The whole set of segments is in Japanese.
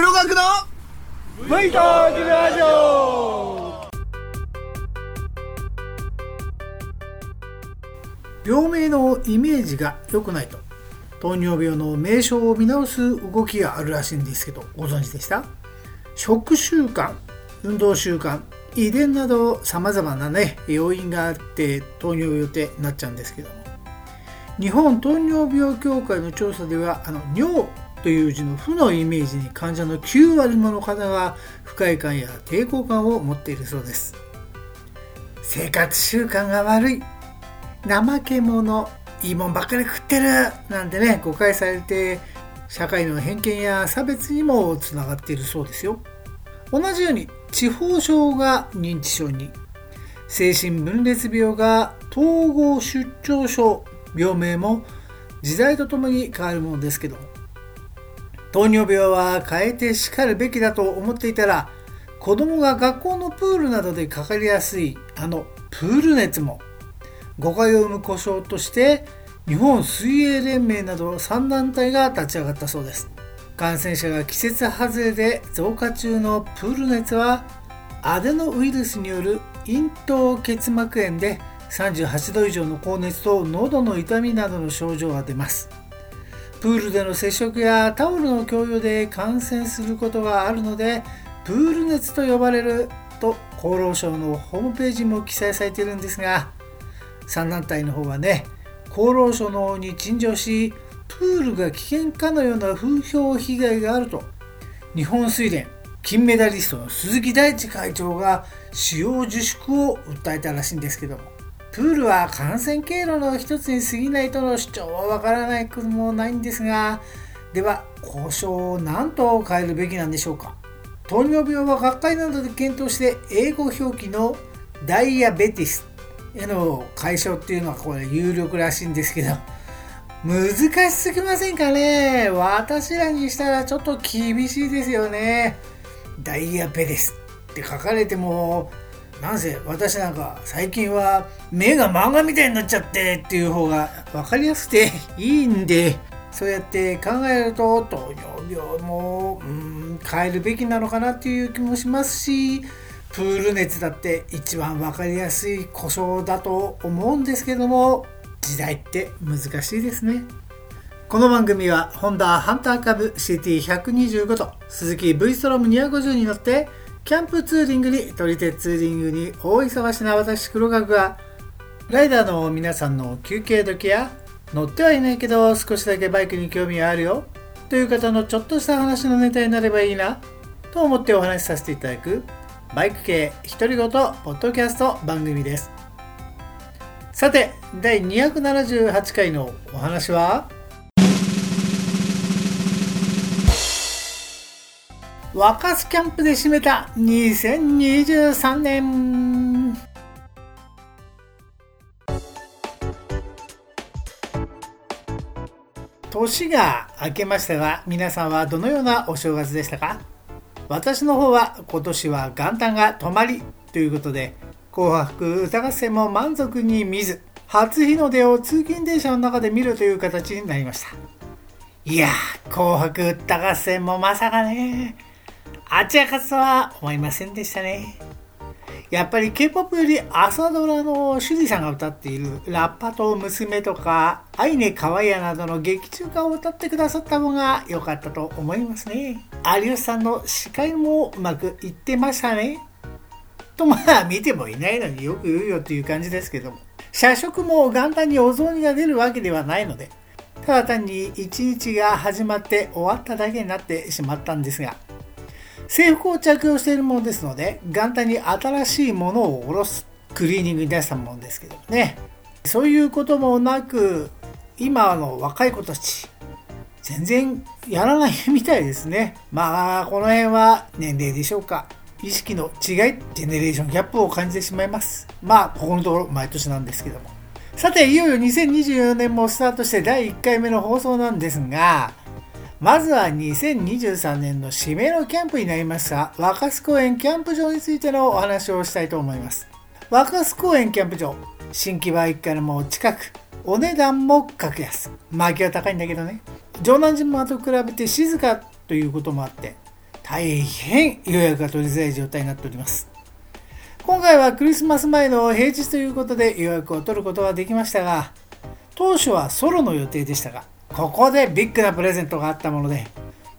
黒学のブイトークラジオ。病名のイメージが良くないと。糖尿病の名称を見直す動きがあるらしいんですけどご存知でした？食習慣運動習慣遺伝などさまざまなね要因があって糖尿病ってなっちゃうんですけども。日本糖尿病協会の調査ではあの尿という字の負のイメージに患者の9割もの方が不快感や抵抗感を持っているそうです。生活習慣が悪い。怠け者いいもんばっかり食ってる。なんてね誤解されて社会の偏見や差別にもつながっているそうですよ。同じように地方症が認知症に。精神分裂病が統合出張症病名も時代とともに変わるものですけども糖尿病は変えてしかるべきだと思っていたら子供が学校のプールなどでかかりやすいあのプール熱も誤解を生む故障として日本水泳連盟など3団体が立ち上がったそうです。感染者が季節外れで増加中のプール熱はアデノウイルスによる咽頭結膜炎で38度以上の高熱と喉の痛みなどの症状が出ます。プールでの接触やタオルの共用で感染することがあるのでプール熱と呼ばれると厚労省のホームページも記載されているんですが3団体の方はね厚労省の方に陳情しプールが危険かのような風評被害があると日本水連金メダリストの鈴木大地会長が使用自粛を訴えたらしいんですけども。プールは感染経路の一つに過ぎないとの主張はわからないこともないんですがでは交渉を何と変えるべきなんでしょうか？糖尿病は学会などで検討して英語表記のダイアベティスへの解消っていうのはこれ有力らしいんですけど難しすぎませんかね？私らにしたらちょっと厳しいですよね。ダイアベティスって書かれてもなんせ私なんか最近は目が漫画みたいになっちゃってっていう方が分かりやすくていいんでそうやって考えると糖尿病もうん変えるべきなのかなっていう気もしますしプール熱だって一番分かりやすい故障だと思うんですけども時代って難しいですね。この番組はホンダハンター株 CT125 と鈴木 V ストローム250に乗ってキャンプツーリングに撮り鉄ツーリングに大忙しな私黒学がライダーの皆さんの休憩時や乗ってはいないけど少しだけバイクに興味があるよという方のちょっとした話のネタになればいいなと思ってお話しさせていただくバイク系独り言ポッドキャスト番組です。さて第278回のお話は？若洲キャンプで締めた2023年。年が明けましたが皆さんはどのようなお正月でしたか？私の方は今年は元旦が泊まりということで紅白歌合戦も満足に見ず初日の出を通勤電車の中で見るという形になりました。いや紅白歌合戦もまさかね。あちらかとは思いませんでしたね。やっぱり K-POP より朝ドラの趣里さんが歌っているラッパと娘とか愛ねかわいやなどの劇中歌を歌ってくださった方が良かったと思いますね。有吉さんの司会もうまくいってましたね。とまあ見てもいないのによく言うよっていう感じですけども。社食も元旦にお雑煮が出るわけではないので、ただ単に一日が始まって終わっただけになってしまったんですが、制服を着用しているものですので元旦に新しいものを下ろすクリーニングに出したものですけどね。そういうこともなく今の若い子たち全然やらないみたいですね。まあこの辺は年齢でしょうか。意識の違いジェネレーションギャップを感じてしまいます。まあここのところ毎年なんですけども。さていよいよ2024年もスタートして第1回目の放送なんですがまずは2023年の締めのキャンプになりました若洲公園キャンプ場についてのお話をしたいと思います。若洲公園キャンプ場、新木場駅からも近く、お値段も格安。薪は高いんだけどね。城南島と比べて静かということもあって、大変予約が取りづらい状態になっております。今回はクリスマス前の平日ということで予約を取ることができましたが、当初はソロの予定でしたが、ここでビッグなプレゼントがあったもので、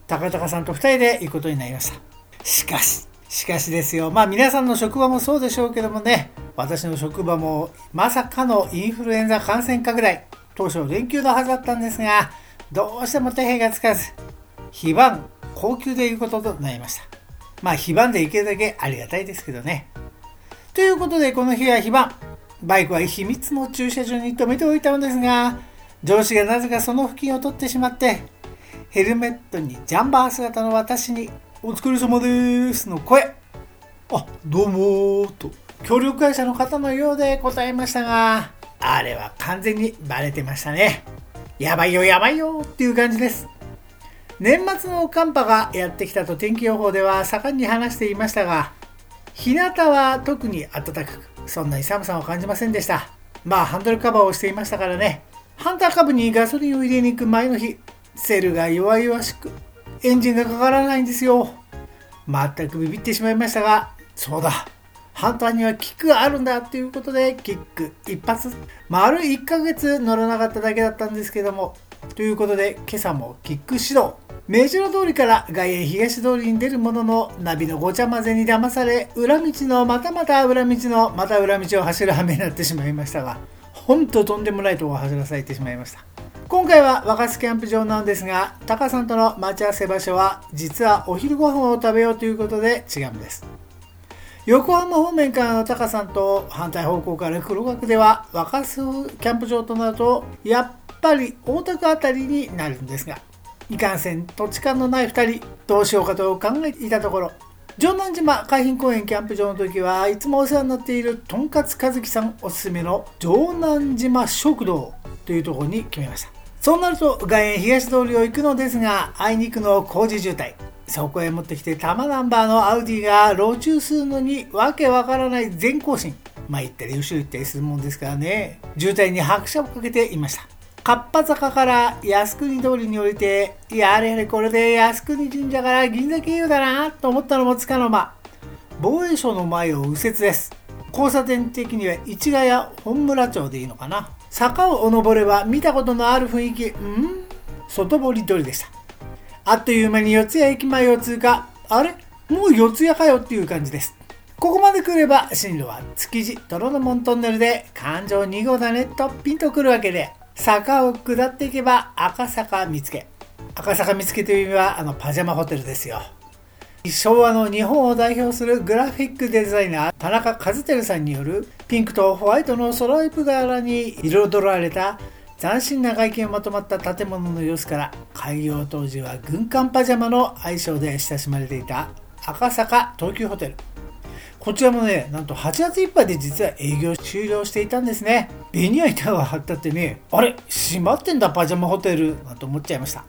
高高さんと2人で行くことになりました。しかし、しかしですよ、まあ皆さんの職場もそうでしょうけどもね、私の職場もまさかのインフルエンザ感染拡大、当初連休のはずだったんですが、どうしても手配がつかず、非番、高級で行くこととなりました。まあ非番で行けるだけありがたいですけどね。ということでこの日は非番、バイクは秘密の駐車場に止めておいたのですが、上司がなぜかその付近を取ってしまって、ヘルメットにジャンバー姿の私に、お疲れ様ですの声。あ、どうもと、協力会社の方のようで答えましたが、あれは完全にバレてましたね。やばいよやばいよっていう感じです。年末の寒波がやってきたと天気予報では盛んに話していましたが、日向は特に暖かく、そんなに寒さを感じませんでした。まあ、ハンドルカバーをしていましたからね。ハンター株にガソリンを入れに行く前の日、セルが弱々しく、エンジンがかからないんですよ。全くビビってしまいましたが、そうだ。ハンターにはキックがあるんだということで、キック一発、丸1ヶ月乗らなかっただけだったんですけども、ということで、今朝もキック指導。明治の通りから外苑東通りに出るものの、ナビのごちゃ混ぜに騙され、裏道のまたまた裏道のまた裏道を走る羽目になってしまいましたが、ほんとんでもないとこを走らされてしまいました。今回は若洲キャンプ場なんですが、タカさんとの待ち合わせ場所は、実はお昼ご飯を食べようということで違うんです。横浜方面からのタカさんと反対方向から黒岳では若洲キャンプ場となるとやっぱり大田区辺りになるんですがいかんせん土地勘のない2人どうしようかと考えていたところ城南島海浜公園キャンプ場の時はいつもお世話になっているとんかつ和樹さんおすすめの城南島食堂というところに決めました。そうなると外苑東通りを行くのですがあいにくの工事渋滞。そこへ持ってきて玉ナンバーのアウディが路中するのにわけわからない全行進まあ行ったり後ろ行ったりするもんですからね。渋滞に拍車をかけていました。かっぱ坂から靖国通りに降りて、やれやれこれで靖国神社から銀座経由だなと思ったのもつかの間。防衛省の前を右折です。交差点的には市ヶ谷本村町でいいのかな。坂を登れば見たことのある雰囲気う、ん？外堀通りでした。あっという間に四谷駅前を通過。あれ？もう四谷かよっていう感じです。ここまで来れば進路は築地虎ノ門トンネルで環状2号だねとピンとくるわけで坂を下っていけば赤坂見附赤坂見附という意味はあのパジャマホテルですよ。昭和の日本を代表するグラフィックデザイナー田中和輝さんによるピンクとホワイトのソロイプ柄に彩られた斬新な外見をまとまった建物の様子から開業当時は軍艦パジャマの愛称で親しまれていた赤坂東急ホテル。こちらもね、なんと8月いっぱいで実は営業終了していたんですね。ベニヤ板が張ったってね、あれ閉まってんだパジャマホテルなんて思っちゃいました。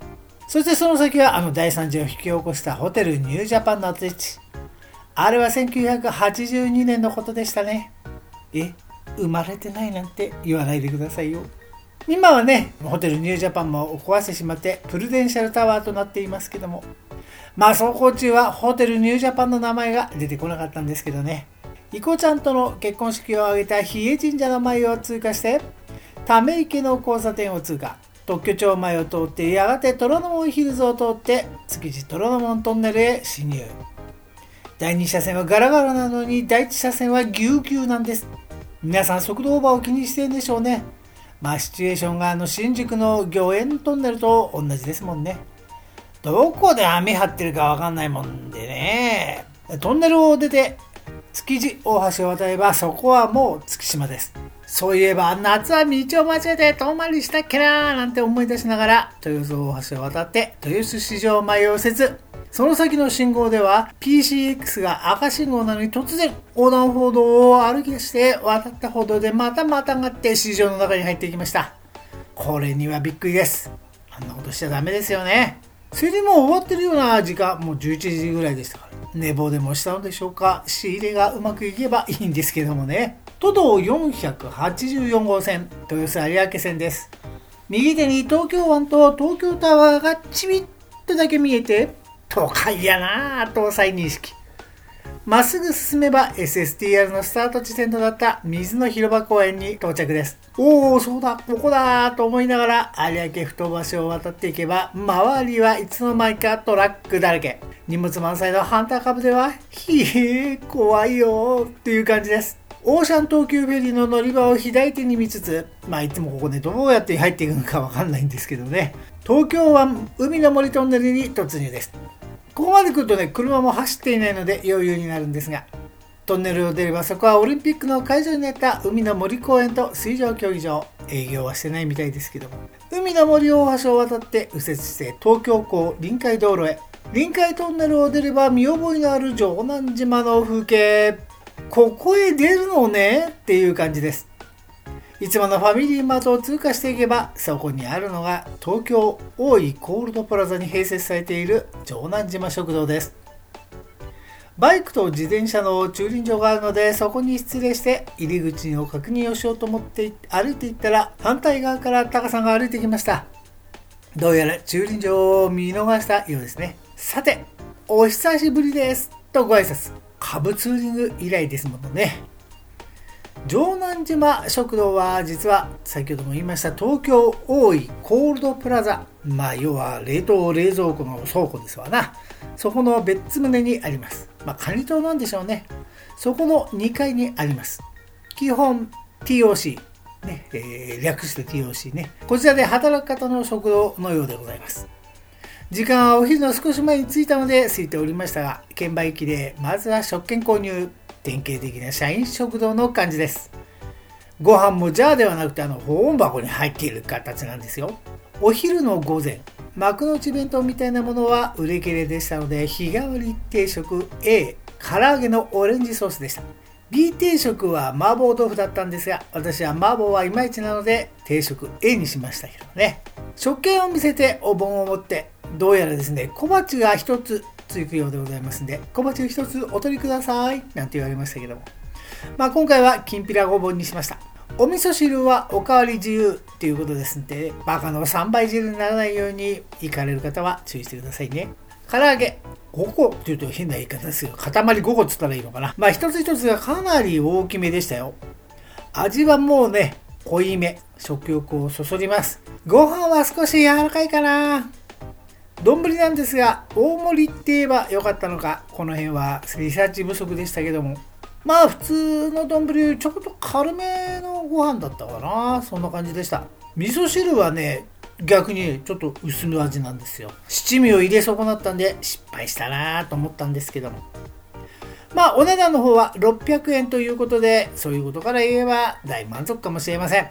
そしてその先はあの大惨事を引き起こしたホテルニュージャパンの跡地。あれは1982年のことでしたね。え、生まれてないなんて言わないでくださいよ。今はね、ホテルニュージャパンも壊してしまってプルデンシャルタワーとなっていますけども、まあ走行中はホテルニュージャパンの名前が出てこなかったんですけどね。イコちゃんとの結婚式を挙げた比叡神社の前を通過して、ため池の交差点を通過。特許庁前を通って、やがて虎ノ門ヒルズを通って、築地虎ノ門トンネルへ進入。第2車線はガラガラなのに、第1車線はぎゅうぎゅうなんです。皆さん速度オーバーを気にしてるんでしょうね。まあシチュエーションがあの新宿の御苑トンネルと同じですもんね。どこで網張ってるかわかんないもんでね。トンネルを出て、築地大橋を渡れば、そこはもう月島です。そういえば、夏は道を間違えて遠回りしたっけなーなんて思い出しながら、豊洲大橋を渡って、豊洲市場前を右折。その先の信号では、PCX が赤信号なのに突然、横断歩道を歩き出して渡った歩道でまたまたがって市場の中に入っていきました。これにはびっくりです。あんなことしちゃダメですよね。それでもう終わってるような時間、もう11時ぐらいでしたから。寝坊でもしたのでしょうか仕入れがうまくいけばいいんですけどもね。都道484号線、豊洲有明線です。右手に東京湾と東京タワーがちびっとだけ見えて、都会やなぁ搭載認識。まっすぐ進めば SSTR のスタート地点となった水の広場公園に到着です。おお、そうだ、ここだと思いながら有明ふ頭橋を渡っていけば、周りはいつの間にかトラックだらけ。荷物満載のハンター株では、ひえ、怖いよっていう感じです。オーシャン東急フェリーの乗り場を左手に見つつ、まあいつもここね、どうやって入っていくのかわかんないんですけどね。東京湾海の森トンネルに突入です。ここまで来るとね、車も走っていないので余裕になるんですが、トンネルを出ればそこはオリンピックの会場になった海の森公園と水上競技場。営業はしてないみたいですけども。海の森大橋を渡って右折して東京港臨海道路へ。臨海トンネルを出れば見覚えのある城南島の風景。ここへ出るのねっていう感じです。いつものファミリーマートを通過していけば、そこにあるのが東京大井コールドプラザに併設されている城南島食堂です。バイクと自転車の駐輪場があるので、そこに失礼して入り口の確認をしようと思って歩いていったら、反対側からタカさんが歩いてきました。どうやら駐輪場を見逃したようですね。さて、お久しぶりですとご挨拶。カブツーリング以来ですものね。城南島食堂は実は先ほども言いました東京大井コールドプラザ。まあ要は冷凍冷蔵庫の倉庫ですわな。そこの別棟にあります。まあ管理棟なんでしょうね。そこの2階にあります。基本 TOC ね、えー、略して TOC ね。こちらで働く方の食堂のようでございます。時間はお昼の少し前に着いたので空いておりましたが券売機でまずは食券購入。典型的な社員食堂の感じです。ご飯もジャーではなくてあの保温箱に入っている形なんですよ。お昼の午前、幕の内弁当みたいなものは売れ切れでしたので、日替わり定食 A、唐揚げのオレンジソースでした。B 定食は麻婆豆腐だったんですが、私は麻婆はいまいちなので定食 A にしましたけどね。食券を見せてお盆を持って、どうやらですね、小鉢が一つつくようでございますんで、小鉢一つお取りください。なんて言われましたけども。まあ今回はきんぴらごぼうにしました。お味噌汁はおかわり自由っていうことですんで、バカの3倍汁にならないように行かれる方は注意してくださいね。唐揚げ。5個って言うと変な言い方ですよ。塊5個っつったらいいのかな。まあ一つ一つがかなり大きめでしたよ。味はもうね、濃いめ。食欲をそそります。ご飯は少し柔らかいかな。丼なんですが、大盛りって言えばよかったのか、この辺はリサーチ不足でしたけども、まあ普通の丼よりちょっと軽めのご飯だったかな。そんな感じでした。味噌汁はね、逆にちょっと薄め味なんですよ。七味を入れ損なったんで失敗したなと思ったんですけども。まあお値段の方は600円ということで、そういうことから言えば大満足かもしれません。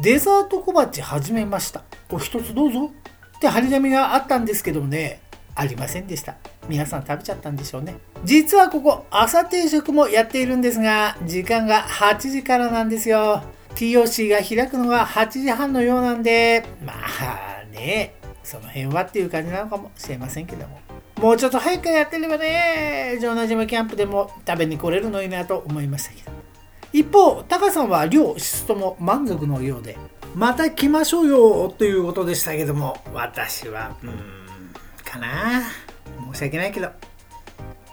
デザート小鉢始めました。お一つどうぞ。って張り紙があったんですけどもね、ありませんでした。皆さん食べちゃったんでしょうね。実はここ、朝定食もやっているんですが、時間が8時からなんですよ。TOC が開くのが8時半のようなんで、まあね、その辺はっていう感じなのかもしれませんけども。もうちょっと早くやってればね、城南島キャンプでも食べに来れるのいいなと思いましたけど。一方、タカさんは量、質とも満足のようで、また来ましょうよということでしたけども、私は、うん、かな申し訳ないけど、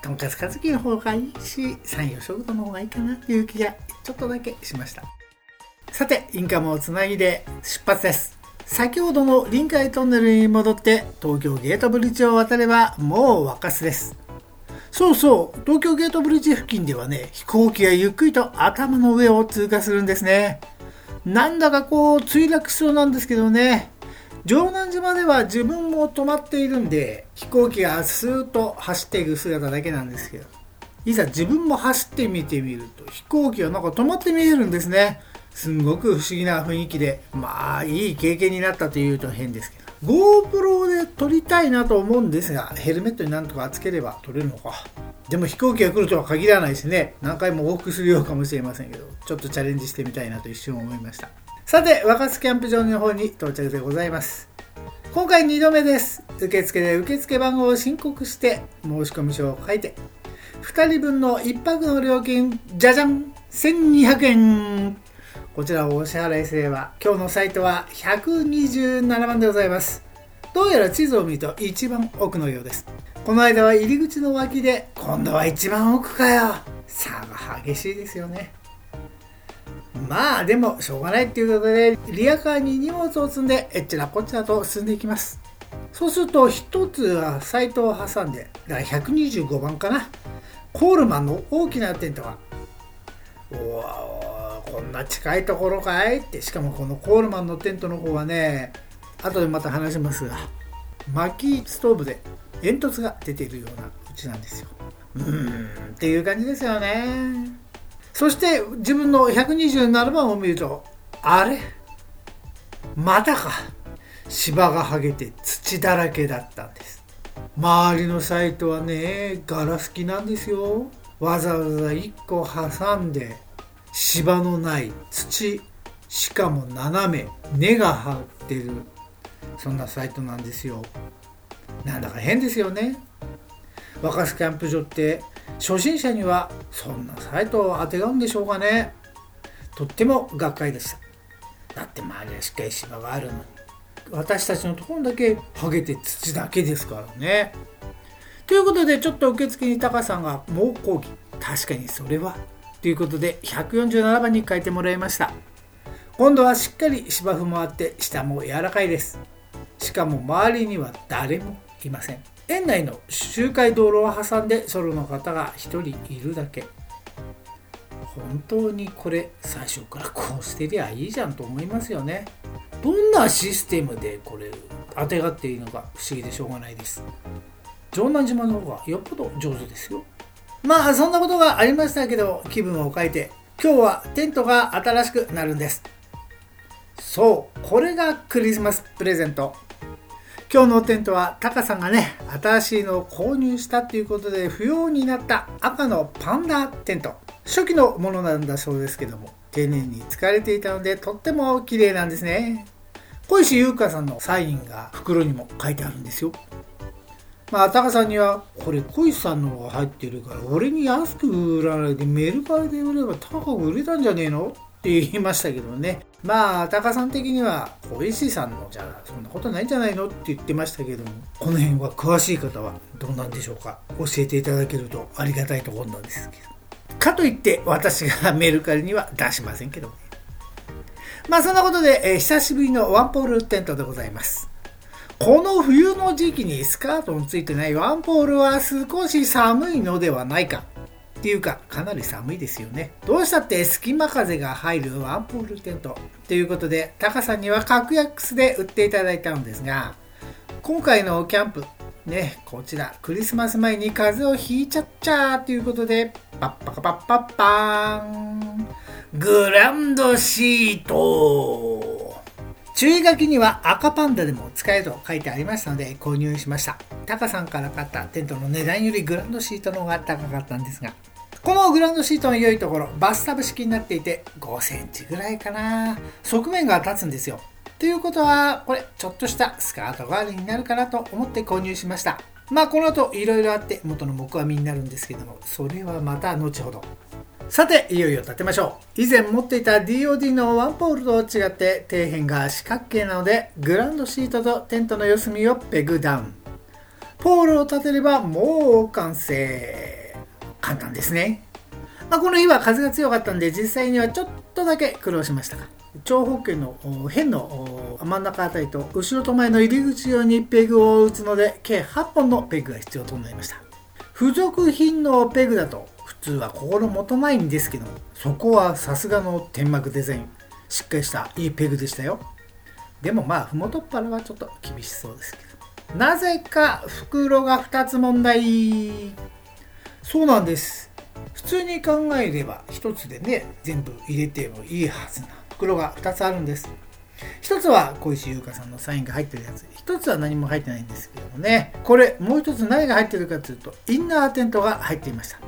とんかつかずきの方がいいし、山陽食堂の方がいいかなという気がちょっとだけしました。さて、インカムをつないで出発です。先ほどの臨海トンネルに戻って東京ゲートブリッジを渡ればもう若洲です。そうそう、東京ゲートブリッジ付近ではね、飛行機がゆっくりと頭の上を通過するんですね。なんだかこう墜落しそうなんですけどね。城南島では自分も止まっているんで飛行機がスーッと走っていく姿だけなんですけど。いざ自分も走ってみてみると飛行機はなんか止まって見えるんですね。すんごく不思議な雰囲気でまあいい経験になったというと変ですけど GoPro で撮りたいなと思うんですがヘルメットになんとかつければ撮れるのかでも飛行機が来るとは限らないしね、何回も往復するようかもしれませんけど、ちょっとチャレンジしてみたいなと一瞬思いました。さて、若洲キャンプ場の方に到着でございます。今回2度目です。受付で受付番号を申告して申込書を書いて、2人分の1泊の料金、じゃじゃん !1200 円こちらをお支払いすれば、今日のサイトは127万でございます。どうやら地図を見ると一番奥のようです。この間は入り口の脇で今度は一番奥かよ差が激しいですよねまあでもしょうがないっていうことでリアカーに荷物を積んでえっちらこっちらと進んでいきますそうすると一つはサイトを挟んでだから125番かなコールマンの大きなテントがおこんな近いところかいってしかもこのコールマンのテントの方はね後でまた話しますが薪ストーブで煙突が出ているようなうちなんですよ。うーんっていう感じですよね。そして自分の127番を見るとあれ？またか。芝が剥げて土だらけだったんです。周りのサイトはねガラス木なんですよ。わざわざ1個挟んで芝のない土しかも斜め根が張ってる。そんなサイトなんですよ。なんだか変ですよね。若洲キャンプ場って初心者にはそんなサイトをあてがうんでしょうかね。とってもがっかりでしただって周りはしっかり芝があるのに。私たちのところだけハゲて土だけですからね。ということでちょっと受付にタカさんが猛抗議。確かにそれは。ということで147番に書いてもらいました。今度はしっかり芝生もあって下も柔らかいです。しかも周りには誰もいません。園内の周回道路を挟んでソロの方が1人いるだけ。本当にこれ最初からこうしてりゃいいじゃんと思いますよね。どんなシステムでこれあてがっていいのか不思議でしょうがないです。城南島の方がよっぽど上手ですよ。まあそんなことがありましたけど気分を変えて今日はテントが新しくなるんです。そうこれがクリスマスプレゼント。今日のテントはタカさんがね新しいのを購入したということで不要になった赤のパンダテント。初期のものなんだそうですけども丁寧に使われていたのでとっても綺麗なんですね。小石優香さんのサインが袋にも書いてあるんですよ。まあ、タカさんには、これ、小石さんの方が入ってるから、俺に安く売らないで、メルカリで売れば高く売れたんじゃねえの？って言いましたけどね。まあ、タカさん的には、小石さんのじゃあ、そんなことないんじゃないの？って言ってましたけども、この辺は詳しい方はどうなんでしょうか？教えていただけるとありがたいところなんですけど。かといって、私がメルカリには出しませんけどね。まあ、そんなことで、えー、久しぶりのワンポールテントでございます。この冬の時期にスカートのついてないワンポールは少し寒いのではないか。っていうか、かなり寒いですよね。どうしたって隙間風が入るワンポールテント。ということで、タカさんには格安で売っていただいたのですが、今回のキャンプ、ね、こちら、クリスマス前に風邪をひいちゃっちゃーということで、パッパカパッパッパーン。グランドシート注意書きには赤パンダでも使えと書いてありましたので購入しました。タカさんから買ったテントの値段よりグランドシートの方が高かったんですが、このグランドシートの良いところ、バスタブ式になっていて5センチぐらいかな。側面が立つんですよ。ということは、これ、ちょっとしたスカート代わりになるかなと思って購入しました。まあ、この後、いろいろあって元の木阿弥になるんですけども、それはまた後ほど。さて、いよいよ立てましょう。以前持っていた DOD のワンポールと違って底辺が四角形なので、グランドシートとテントの四隅をペグダウン。ポールを立てればもう完成。簡単ですね。まあ、この日は風が強かったんで、実際にはちょっとだけ苦労しましたが。長方形の辺の真ん中あたりと後ろと前の入り口用にペグを打つので計8本のペグが必要となりました付属品のペグだと通は心もとないんですけどそこはさすがの天幕デザインしっかりしたいいペグでしたよ。でもまあふもとっぱらはちょっと厳しそうですけどなぜか袋が2つ問題。そうなんです。普通に考えれば1つでね全部入れてもいいはずな。袋が2つあるんです。一つは小石優香さんのサインが入ってるやつ。一つは何も入ってないんですけどもね。これもう一つ何が入ってるかというとインナーテントが入っていました。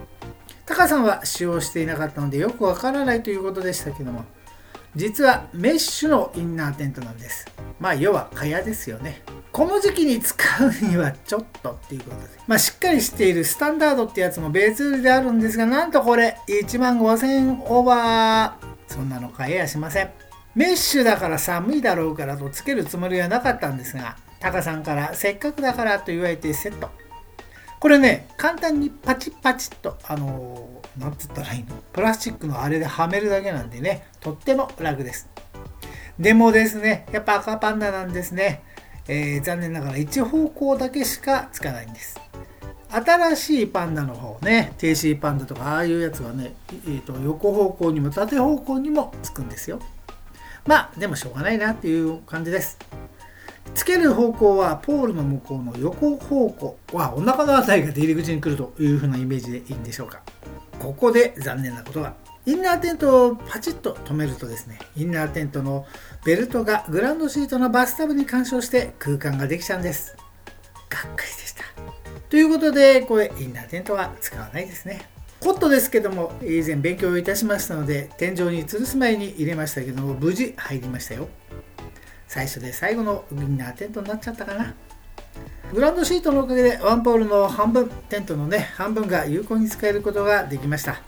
タカさんは使用していなかったのでよくわからないということでしたけども実はメッシュのインナーテントなんです。まあ要は蚊帳ですよね。この時期に使うにはちょっとっていうことでまあしっかりしているスタンダードってやつも別売りであるんですがなんとこれ1万5000オーバー。そんなの買えやしません。メッシュだから寒いだろうからとつけるつもりはなかったんですがタカさんからせっかくだからと言われてセット。これね簡単にパチパチッとあのー、なんつったらいいの？プラスチックのあれではめるだけなんでねとっても楽です。でもですねやっぱ赤パンダなんですね、えー、残念ながら一方向だけしかつかないんです。新しいパンダの方ね TC パンダとかああいうやつはね、えーと、横方向にも縦方向にもつくんですよ。まあでもしょうがないなっていう感じです。つける方向はポールの向こうの横方向はお腹の辺りが出入り口に来るという風なイメージでいいんでしょうか。ここで残念なことがインナーテントをパチッと止めるとですねインナーテントのベルトがグランドシートのバスタブに干渉して空間ができちゃうんです。がっかりでした。ということでこれインナーテントは使わないですね。コットですけども以前勉強いたしましたので天井に吊るす前に入れましたけども無事入りましたよ。最初で最後のインナーテントになっちゃったかな。グランドシートのおかげでワンポールの半分テントのね半分が有効に使えることができました。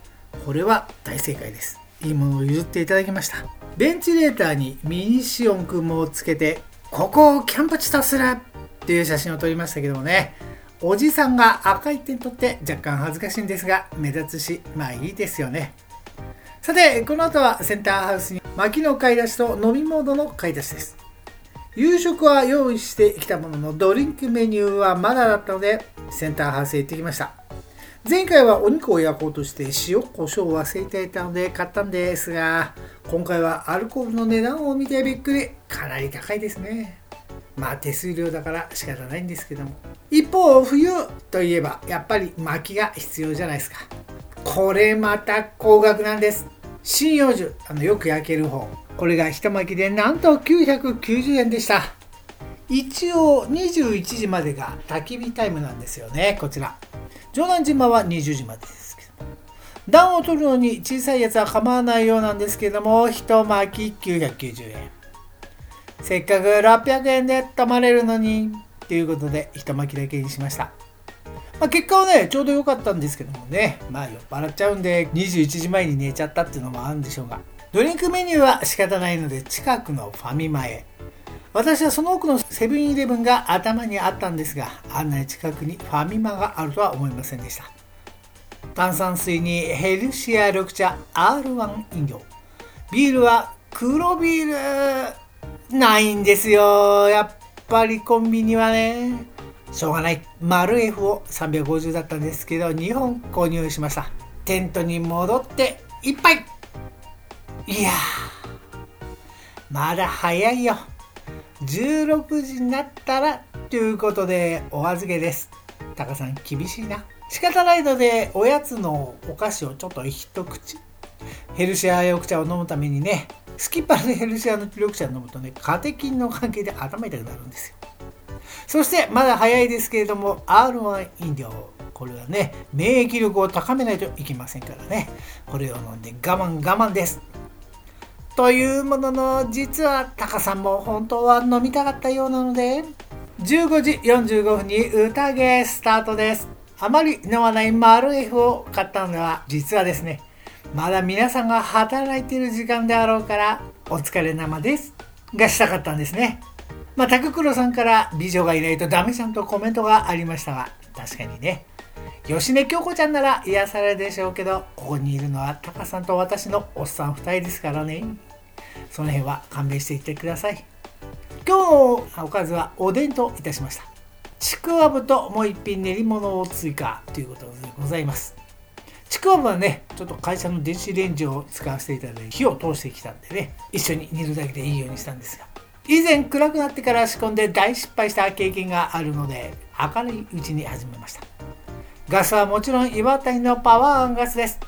これは大正解です。いいものを譲っていただきました。ベンチレーターにミニシオンくんもつけてここをキャンプ地とするっていう写真を撮りましたけどもね。おじさんが赤い点取って若干恥ずかしいんですが目立つしまあいいですよね。さてこの後はセンターハウスに薪の買い出しと飲み物の買い出しです。夕食は用意してきたもののドリンクメニューはまだだったのでセンターハウスへ行ってきました。前回はお肉を焼こうとして塩コショウを忘れていたので買ったんですが今回はアルコールの値段を見てびっくり。かなり高いですね。まあ手数料だから仕方ないんですけども。一方冬といえばやっぱり薪が必要じゃないですか。これまた高額なんです。針葉樹あのよく焼ける方。これが一巻きでなんと990円でした。一応21時までが焚き火タイムなんですよね。こちら。城南島は20時までですけど暖を取るのに小さいやつは構わないようなんですけども一巻き990円。せっかく600円で泊まれるのにということで一巻きだけにしました。まあ、結果はねちょうど良かったんですけどもね。まあ酔っ払っちゃうんで21時前に寝ちゃったっていうのもあるんでしょうが。ドリンクメニューは仕方ないので近くのファミマへ。私はその奥のセブンイレブンが頭にあったんですがあんなに近くにファミマがあるとは思いませんでした。炭酸水にヘルシア緑茶 R1 飲料。ビールは黒ビール。ないんですよ。やっぱりコンビニはね。しょうがない。丸 F を350だったんですけど2本購入しました。テントに戻って1杯。いやまだ早いよ。16時になったらということでお預けです。タカさん厳しいな。仕方ないのでおやつのお菓子をちょっと一口。ヘルシア緑茶を飲むためにねスキッパーでヘルシアの緑茶を飲むとねカテキンの関係で頭痛くなるんですよ。そしてまだ早いですけれども R1 飲料。これはね免疫力を高めないといけませんからね。これを飲んで我慢我慢です。というものの実はタカさんも本当は飲みたかったようなので15時45分に宴スタートです。あまり飲まないマル F を買ったのは実はですねまだ皆さんが働いている時間であろうからお疲れ生です。がしたかったんですね。まあ、タククロさんから美女がいないとダメじゃんとコメントがありましたが確かにね。吉根京子ちゃんなら癒されるでしょうけどここにいるのはタカさんと私のおっさん2人ですからね。その辺は勘弁していってください。今日のおかずはお弁当いたしました。ちくわぶともう一品練り物を追加ということでございます。ちくわぶはねちょっと会社の電子レンジを使わせていただいて火を通してきたんでね一緒に煮るだけでいいようにしたんですが。以前暗くなってから仕込んで大失敗した経験があるので明るいうちに始めました。ガスはもちろん岩谷のパワーガスです。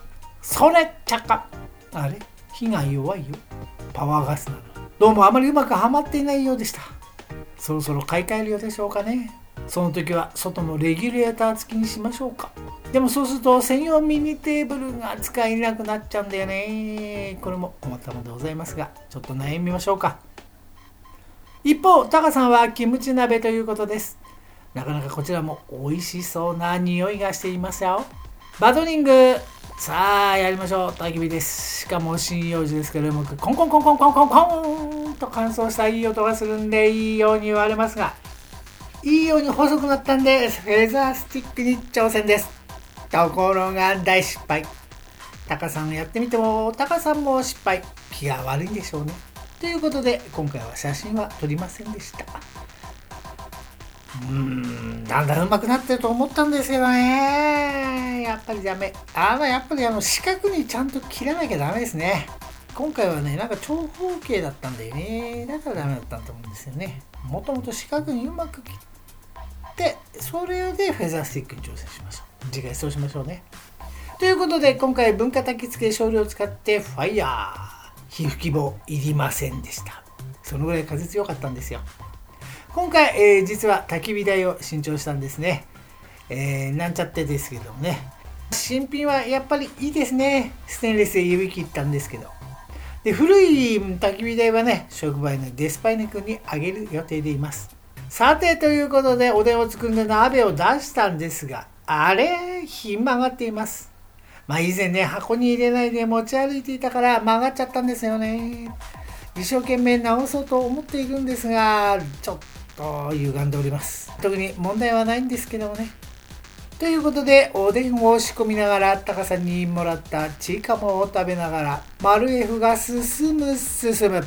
それ着火あれ？火が弱いよ。パワーガスなの。どうもあまりうまくはまっていないようでした。そろそろ買い替えるようでしょうかね。その時は外のレギュレーター付きにしましょうか。でもそうすると専用ミニテーブルが使えなくなっちゃうんだよね。これも困ったものでございますがちょっと悩みましょうか。一方タカさんはキムチ鍋ということです。なかなかこちらも美味しそうな匂いがしていますよ。バトニング。さあやりましょう。焚き火です。しかも針葉樹ですけれどもコンコンコンコンコンコンコンと乾燥したいい音がするんでいいように言われますがいいように細くなったんでフェザースティックに挑戦ですところが大失敗タカさんやってみてもタカさんも失敗気が悪いんでしょうねということで今回は写真は撮りませんでしたうんだんだん上手くなってると思ったんですけどね。やっぱりダメ。あのやっぱりあの四角にちゃんと切らなきゃダメですね。今回はねなんか長方形だったんだよね。だからダメだったと思うんですよね。もともと四角にうまく切ってそれでフェザースティックに挑戦しましょう。次回そうしましょうね。ということで今回文化焚き付け少量を使ってファイヤー皮膚希望いりませんでした。そのぐらい風強かったんですよ。今回、えー、実は焚き火台を新調したんですね、えー、なんちゃってですけどもね。新品はやっぱりいいですね。ステンレスで指切ったんですけど。で古い焚き火台はね触媒のデスパイネ君にあげる予定でいます。さてということでおでんを作るんで鍋を出したんですがあれひん曲がっています。まあ以前ね箱に入れないで持ち歩いていたから曲がっちゃったんですよね。一生懸命直そうと思っているんですがちょっと歪んでおります。特に問題はないんですけどもね。ということでおでんを仕込みながらタカさんにもらったチーカモを食べながらマルエフが進む進む。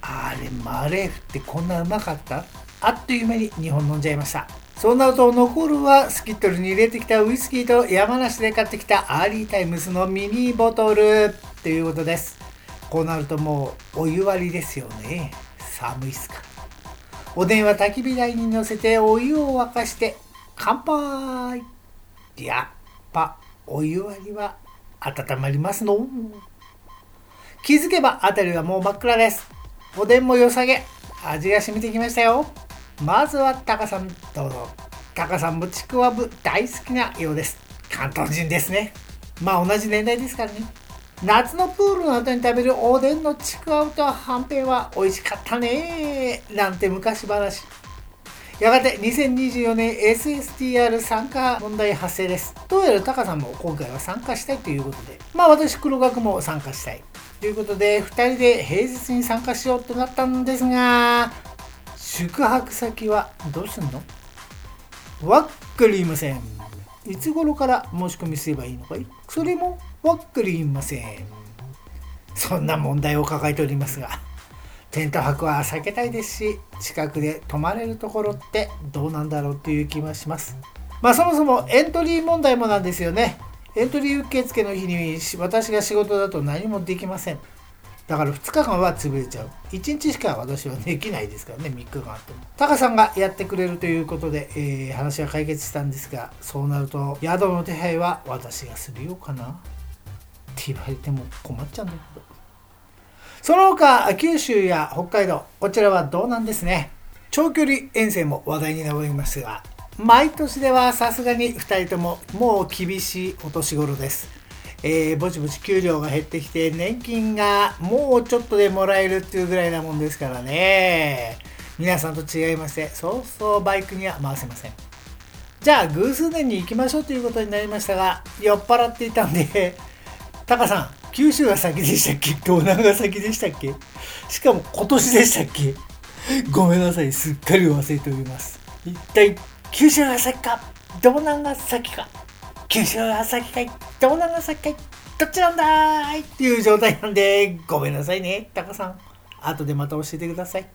あれマルエフってこんなうまかった？あっという間に2本飲んじゃいました。そうなると残るはスキットルに入れてきたウイスキーと山梨で買ってきたアーリータイムスのミニボトル。ということです。こうなるともうお湯割りですよね。寒いっすか。おでんは焚き火台に乗せてお湯を沸かして乾杯。やっぱお湯割りは温まりますの。気づけば辺りはもう真っ暗です。おでんも良さげ。味が染みてきましたよ。まずはタカさん。どうぞ。タカさんもちくわぶ大好きなようです。関東人ですね。まあ同じ年代ですからね。夏のプールの後に食べるおでんのちくわぶとはんぺんは美味しかったね。なんて昔話。やがて2024年 SSTR 参加問題発生です。どうやらタカさんも今回は参加したいということで。まあ私黒学も参加したい。ということで2人で平日に参加しようとなったんですが宿泊先はどうすんの？わっかりいません。いつ頃から申し込みすればいいのかい？それもわっかりません。そんな問題を抱えておりますがテント泊は避けたいですし近くで泊まれるところってどうなんだろうっていう気はします。まあそもそもエントリー問題もなんですよね。エントリー受付の日に私が仕事だと何もできません。だから2日間は潰れちゃう。1日しか私はできないですからね3日間あっても。タカさんがやってくれるということで、えー、話は解決したんですがそうなると宿の手配は私がするようかな。って言われても困っちゃうんだけどその他九州や北海道こちらはどうなんですね長距離遠征も話題に上りますが毎年ではさすがに2人とももう厳しいお年頃ですえー、ぼちぼち給料が減ってきて、年金がもうちょっとでもらえるっていうぐらいなもんですからね。皆さんと違いまして、そうそうバイクには回せません。じゃあ、偶数年に行きましょうということになりましたが、酔っ払っていたんで、タカさん、九州が先でしたっけ？東南が先でしたっけ？しかも今年でしたっけ？ごめんなさい、すっかり忘れております。一体、九州が先か、東南が先か？九州が先かい？東南が先かい？どっちなんだい？っていう状態なんで、ごめんなさいね、タカさん。後でまた教えてください。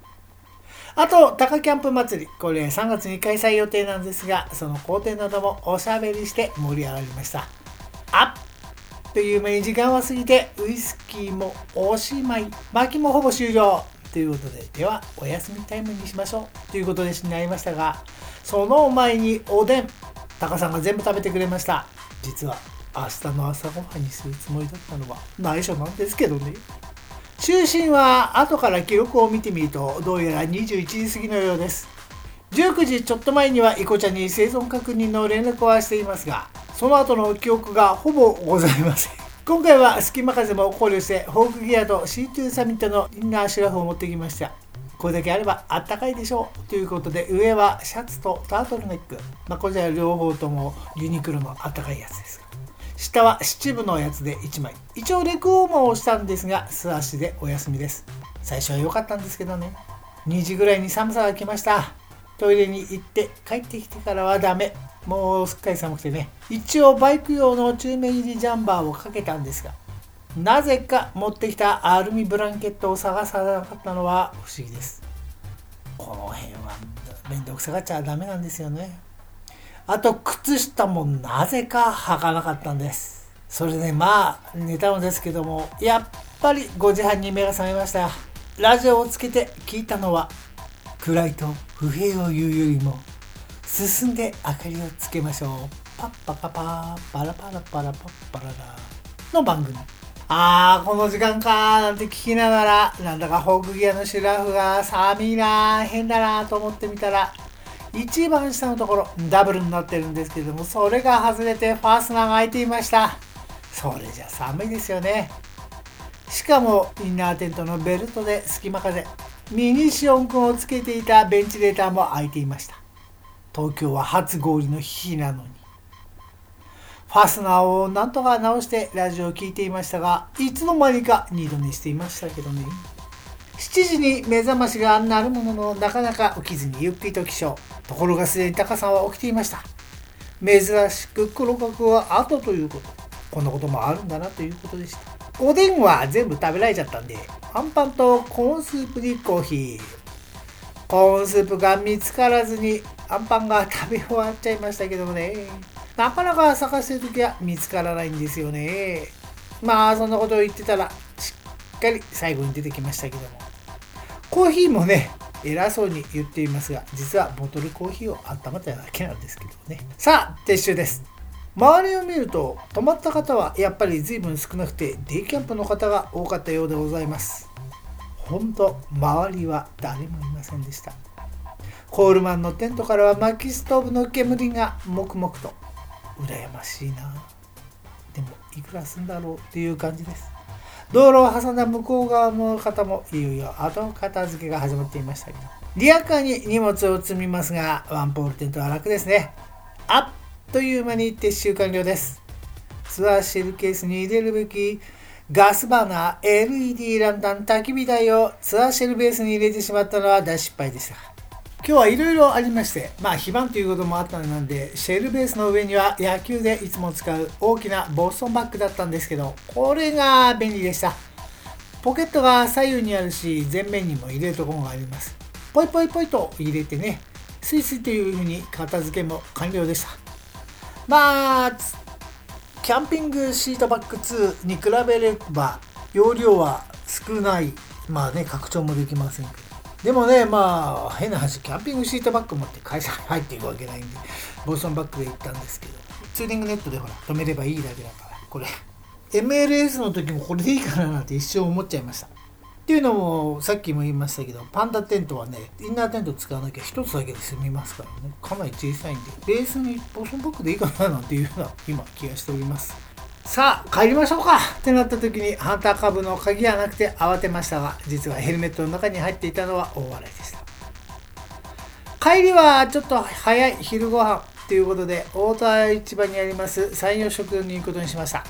あと、タカキャンプ祭り。これ3月に開催予定なんですが、その工程などもおしゃべりして盛り上がりました。あっという間に時間は過ぎて、ウイスキーもおしまい。巻きもほぼ終了。ということで、では、お休みタイムにしましょう。ということでになりましたが、その前におでん。タカさんが全部食べてくれました実は明日の朝ごはんにするつもりだったのは内緒なんですけどね就寝は後から記録を見てみるとどうやら21時過ぎのようです19時ちょっと前にはイコちゃんに生存確認の連絡はしていますがその後の記憶がほぼございません。今回は隙間風も考慮してホークギアと C2 サミットのインナーシュラフを持ってきました。これだけあればあったかいでしょう。ということで上はシャツとタートルネック、まあ、こちら両方ともユニクロのあったかいやつです。下は七分のやつで1枚。一応レクオーマーをしたんですが素足でお休みです。最初は良かったんですけどね。2時ぐらいに寒さが来ました。トイレに行って帰ってきてからはダメ。もうすっかり寒くてね。一応バイク用の中面入りジャンバーをかけたんですがなぜか持ってきたアルミブランケットを探さなかったのは不思議です。この辺は面倒くさがっちゃダメなんですよね。あと靴下もなぜか履かなかったんです。それでまあ寝たのですけどもやっぱり5時半に目が覚めました。ラジオをつけて聞いたのは暗いと不平を言うよりも進んで明かりをつけましょう。パッパカパーパラパラパラパッパララ。の番組。あーこの時間かーなんて聞きながらなんだかホークギアのシュラフが寒いなー変だなーと思ってみたら一番下のところダブルになってるんですけどもそれが外れてファースナーが開いていました。それじゃ寒いですよね。しかもインナーテントのベルトで隙間風ミニシオン君をつけていたベンチレーターも開いていました。東京は初氷の日なのに。ファスナーをなんとか直してラジオを聴いていましたがいつの間にか二度寝していましたけどね。7時に目覚ましが鳴るもののなかなか起きずにゆっくりと起床。ところがすでにタカさんは起きていました。珍しく黒角は後ということ。こんなこともあるんだなということでした。おでんは全部食べられちゃったんであんパンとコーンスープにコーヒー。コーンスープが見つからずにあんパンが食べ終わっちゃいましたけどもね。なかなか探してる時は見つからないんですよね。まあそんなことを言ってたらしっかり最後に出てきましたけども。コーヒーもね偉そうに言っていますが実はボトルコーヒーを温めただけなんですけどね。さあ撤収です。周りを見ると泊まった方はやっぱり随分少なくてデイキャンプの方が多かったようでございます。本当周りは誰もいませんでした。コールマンのテントからは薪ストーブの煙が黙々と羨ましいな。でもいくらすんだろうっていう感じです。道路を挟んだ向こう側の方もいよいよ後片付けが始まっていましたけどリアカーに荷物を積みますがワンポールテントは楽ですね。あっという間に撤収完了です。ツアーシェルケースに入れるべきガスバーナー LED ランタン焚き火台をツアーシェルベースに入れてしまったのは大失敗でした。今日はいろいろありましてまあ非番ということもあったのでシェルベースの上には野球でいつも使う大きなボストンバッグだったんですけどこれが便利でした。ポケットが左右にあるし前面にも入れるところがあります。ポイポイポイと入れてねスイスイというふうに片付けも完了でした。まあキャンピングシートバック2に比べれば容量は少ない。まあね拡張もできませんけど。でもねまあ変な話キャンピングシートバッグ持って会社に入っていくわけないんで。ボストンバッグで行ったんですけど。ツーリングネットでほら止めればいいだけだから。これ MLS の時もこれでいいかななんて一生思っちゃいました。っていうのもさっきも言いましたけどパンダテントはねインナーテント使わなきゃ一つだけで済みますからね。かなり小さいんでベースにボストンバッグでいいかななんていうような今気がしております。さあ帰りましょうか。ってなった時にハンター株の鍵はなくて慌てましたが実はヘルメットの中に入っていたのは大笑いでした。帰りはちょっと早い昼ご飯ということで大田市場にあります山陽食堂に行くことにしました。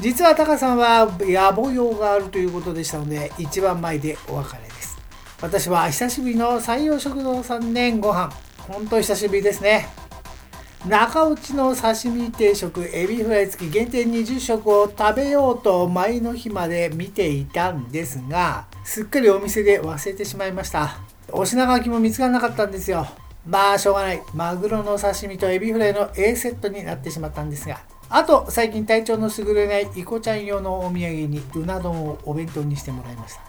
実はタカさんは野暮用があるということでしたので一番前でお別れです。私は久しぶりの山陽食堂3年ご飯。本当久しぶりですね。中落ちの刺身定食エビフライ付き限定20食を食べようと前の日まで見ていたんですがすっかりお店で忘れてしまいました。お品書きも見つからなかったんですよ。まあしょうがない。マグロの刺身とエビフライの A セットになってしまったんですがあと最近体調の優れないイコちゃん用のお土産にうな丼をお弁当にしてもらいました。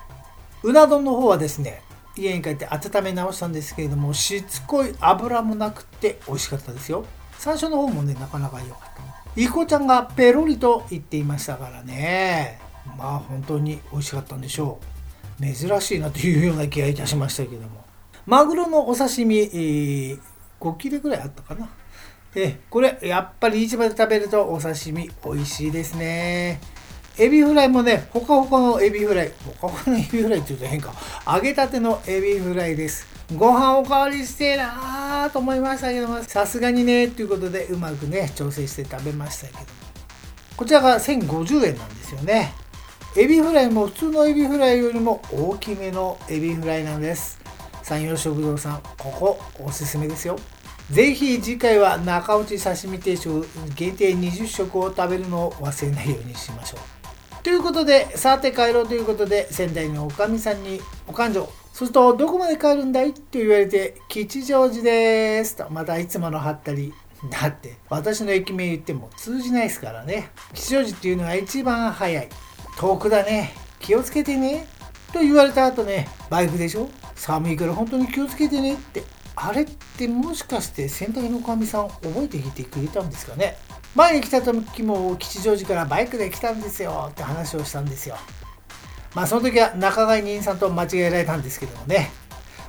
うな丼の方はですね家に帰って温め直したんですけれどもしつこい油もなくて美味しかったですよ。山椒の方もねなかなか良かった。イコちゃんがペロリと言っていましたからね。まあ本当に美味しかったんでしょう。珍しいなというような気がいたしましたけども。マグロのお刺身、えー、5切れぐらいあったかな。えこれやっぱり市場で食べるとお刺身美味しいですね。エビフライもねほかほかのエビフライほかほかのエビフライって言うと変か。揚げたてのエビフライです。ご飯おかわりしてえなーと思いましたけどもさすがにねということでうまくね調整して食べましたけどこちらが1050円なんですよね。エビフライも普通のエビフライよりも大きめのエビフライなんです。山陽食堂さんここおすすめですよ。ぜひ次回は中落ち刺身定食限定20食を食べるのを忘れないようにしましょう。ということでさて帰ろうということで仙台のおかみさんにお勘定するとどこまで帰るんだいと言われて吉祥寺です。とまたいつものはったりだって私の駅名言っても通じないです。からね吉祥寺っていうのが一番早い。遠くだね。気をつけてね。と言われた後ねバイクでしょ？寒いから本当に気をつけてねって。あれってもしかして洗濯のおかみさん覚えてきてくれたんですかね？前に来た時も吉祥寺からバイクで来たんですよ。って話をしたんですよ。まあその時は仲買人さんと間違えられたんですけどもね。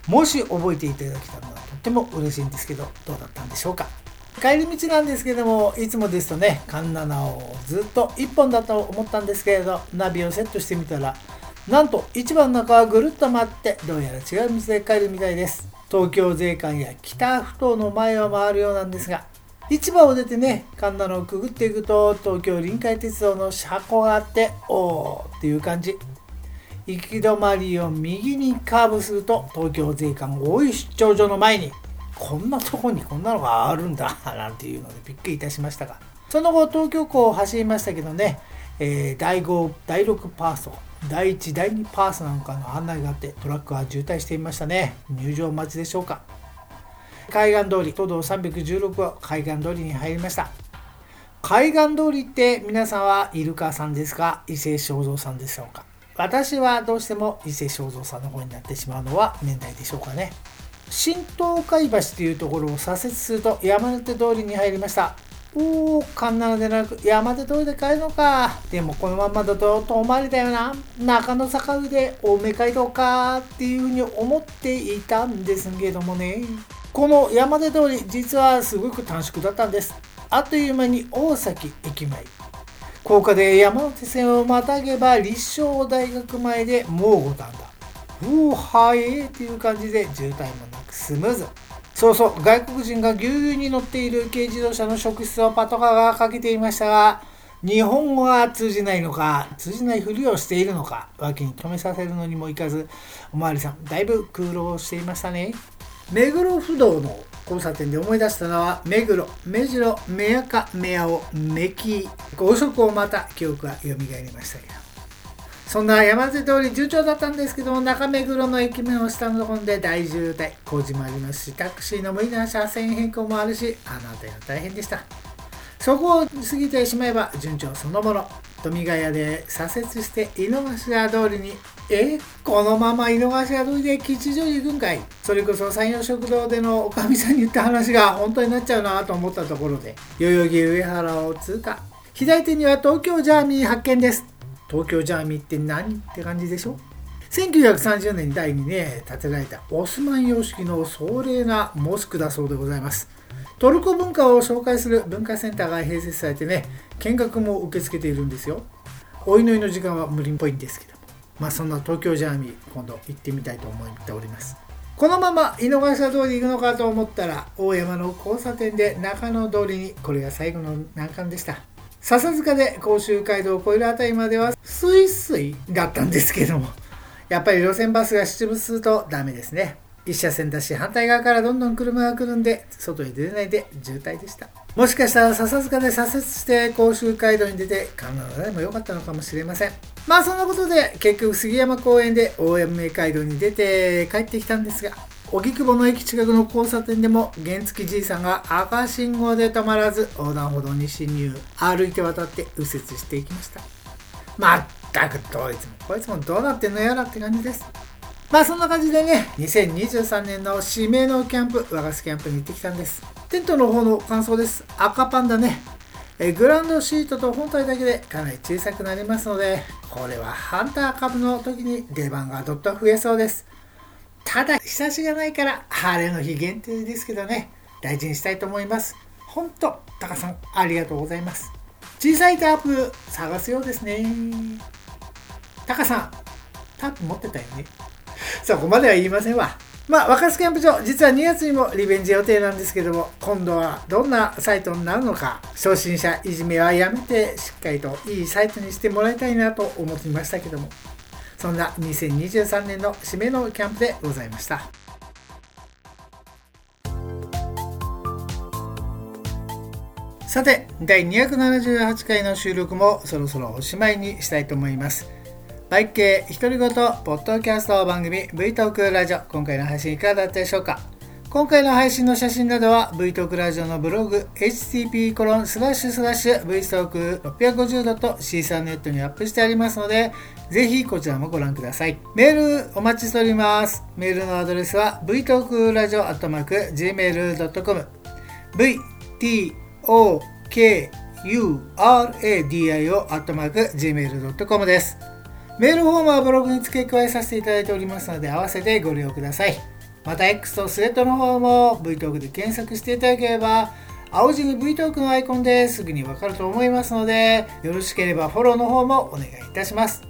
もし覚えていただけたのはとっても嬉しいんですけどどうだったんでしょうか？帰り道なんですけどもいつもですとねカンナナをずっと1本だと思ったんですけれどナビをセットしてみたらなんと一番中はぐるっと回ってどうやら違う道で帰るみたいです。東京税関や北ふ頭の前を回るようなんですが市場を出てね神田のをくぐっていくと東京臨海鉄道の車庫があっておーっていう感じ。行き止まりを右にカーブすると東京税関大井出張所の前にこんなとこにこんなのがあるんだ なんていうのでびっくりいたしましたが。その後東京港を走りましたけどね、えー、第5第6パーソン第1第2パースなんかの案内があってトラックは渋滞していましたね。入場待ちでしょうか。海岸通り東道316は海岸通りに入りました。海岸通りって皆さんはイルカさんですか？伊勢正蔵さんでしょうか？私はどうしても伊勢正蔵さんの方になってしまうのは年代でしょうかね。新東海橋というところを左折すると山手通りに入りました。おお、カンナでなく山手通りで帰るのか。でもこのままだと遠回りだよな。中野坂上で青梅街道かっていうふうに思っていたんですけどもね。この山手通り実はすごく短縮だったんです。あっという間に大崎駅前。高架で山手線をまたげば立正大学前でもう五反田。うーはえーっていう感じで渋滞もなくスムーズ。そうそう外国人がぎゅうぎゅうに乗っている軽自動車の職質をパトカーがかけていましたが日本語が通じないのか通じないふりをしているのか脇に止めさせるのにもいかずおまわりさんだいぶ空洞していましたね。目黒不動の交差点で思い出したのは目黒目白目赤目青目木5色をまた記憶が蘇りましたけど。そんな山手通り順調だったんですけども中目黒の駅名を下のところで大渋滞。工事もありますしタクシーの無理な車線変更もあるしあの辺りは大変でした。そこを過ぎてしまえば順調そのもの。富ヶ谷で左折して井の頭通りにえこのまま井の頭通りで吉祥寺行くんかいそれこそ山陽食堂でのおかみさんに言った話が本当になっちゃうなと思ったところで代々木上原を通過。左手には東京ジャーミー発見です。東京ジャーミーって何って感じでしょ？1930年代にね建てられたオスマン様式の壮麗なモスクだそうでございます。トルコ文化を紹介する文化センターが併設されてね見学も受け付けているんですよ。お祈りの時間は無理っぽいんですけど。もまあそんな東京ジャーミー今度行ってみたいと思っております。このまま井の頭通り行くのかと思ったら大山の交差点で中野通りにこれが最後の難関でした。笹塚で甲州街道を越えるあたりまではスイスイだったんですけどもやっぱり路線バスが出没するとダメですね。一車線だし反対側からどんどん車が来るんで外に出れないで渋滞でした。もしかしたら笹塚で左折して甲州街道に出て神奈川でも良かったのかもしれません。まあそんなことで結局杉山公園で大山街道に出て帰ってきたんですが荻窪の駅近くの交差点でも原付じいさんが赤信号で止まらず横断歩道に進入歩いて渡って右折していきました。まったくどいつもこいつもどうなってんのやらって感じです。まあそんな感じでね2023年の指名のキャンプ和菓子キャンプに行ってきたんです。テントの方の感想です。赤パンダね。えグランドシートと本体だけでかなり小さくなりますのでこれはハンター株の時に出番がどっと増えそうです。ただ、日差しがないから、晴れの日限定ですけどね、大事にしたいと思います。ほんと、タカさん、ありがとうございます。小さいタープ、探すようですね。タカさん、タープ持ってたよね。そこまでは言いませんわ。まあ、若洲キャンプ場、実は2月にもリベンジ予定なんですけども、今度はどんなサイトになるのか、初心者いじめはやめて、しっかりといいサイトにしてもらいたいなと思っていましたけども、そんな2023年の締めのキャンプでございました。さて第278回の収録もそろそろおしまいにしたいと思います。バイク系独り言ポッドキャスト番組 V トークラジオ今回の配信いかがだったでしょうか？今回の配信の写真などは V トークラジオのブログ http コロンスラッシュスラッシュ V トーク 650.C3 ネットにアップしてありますのでぜひこちらもご覧ください。メールお待ちしております。メールのアドレスは v トークラジオアットマーク gmail.com vtokuradio アットマーク gmail.com です。メールフォームはブログに付け加えさせていただいておりますので合わせてご利用ください。また X とスレッドの方も VTalk で検索していただければ青字に VTalk のアイコンですぐにわかると思いますのでよろしければフォローの方もお願いいたします。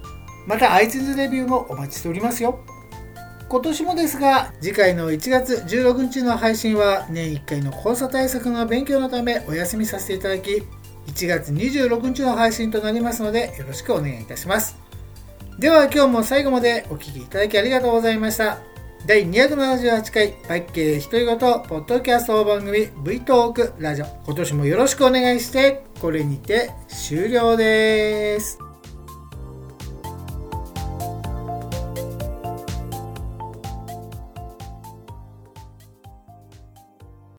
また iTunes レビューもお待ちしておりますよ。今年もですが次回の1月16日の配信は年1回の黄砂対策の勉強のためお休みさせていただき1月26日の配信となりますのでよろしくお願いいたします。では今日も最後までお聴きいただきありがとうございました。第278回パッケージ独り言ポッドキャスト番組 V トークラジオ。今年もよろしくお願いしてこれにて終了です。